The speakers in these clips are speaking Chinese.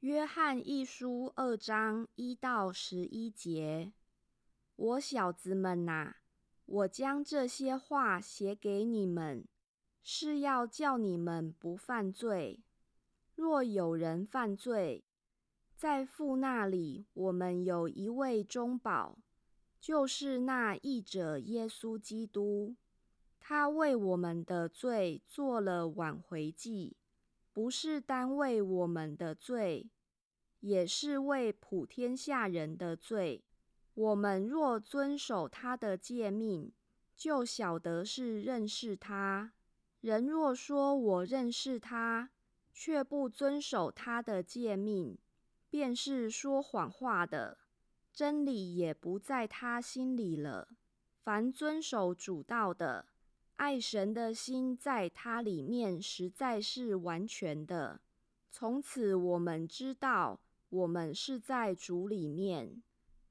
约翰一书二章一到十一节，我小子们呐，我将这些话写给你们，是要叫你们不犯罪。若有人犯罪，在父那里，我们有一位中保，就是那义者耶稣基督。他为我们的罪做了挽回祭。不是单为我们的罪，也是为普天下人的罪。我们若遵守他的诫命，就晓得是认识他。人若说我认识他，却不遵守他的诫命，便是说谎话的，真理也不在他心里了。凡遵守主道的，爱神的心在他里面实在是完全的。从此我们知道，我们是在主里面。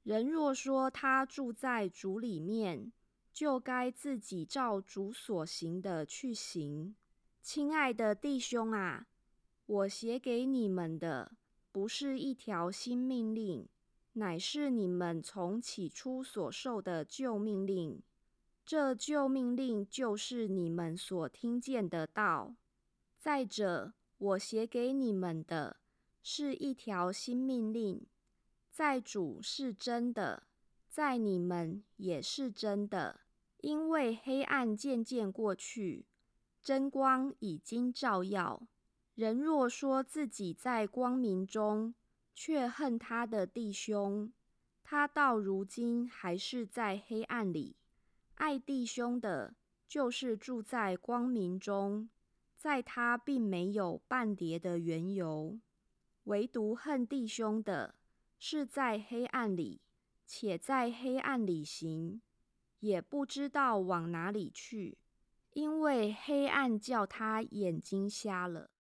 人若说他住在主里面，就该自己照主所行的去行。亲爱的弟兄啊，我写给你们的不是一条新命令，乃是你们从起初所受的旧命令。这旧命令就是你们所听见的道。再者，我写给你们的是一条新命令，在主是真的，在你们也是真的。因为黑暗渐渐过去，真光已经照耀。人若说自己在光明中，却恨他的弟兄，他到如今还是在黑暗里。爱弟兄的，就是住在光明中，在他并没有半叠的缘由；唯独恨弟兄的，是在黑暗里，且在黑暗里行，也不知道往哪里去，因为黑暗叫他眼睛瞎了。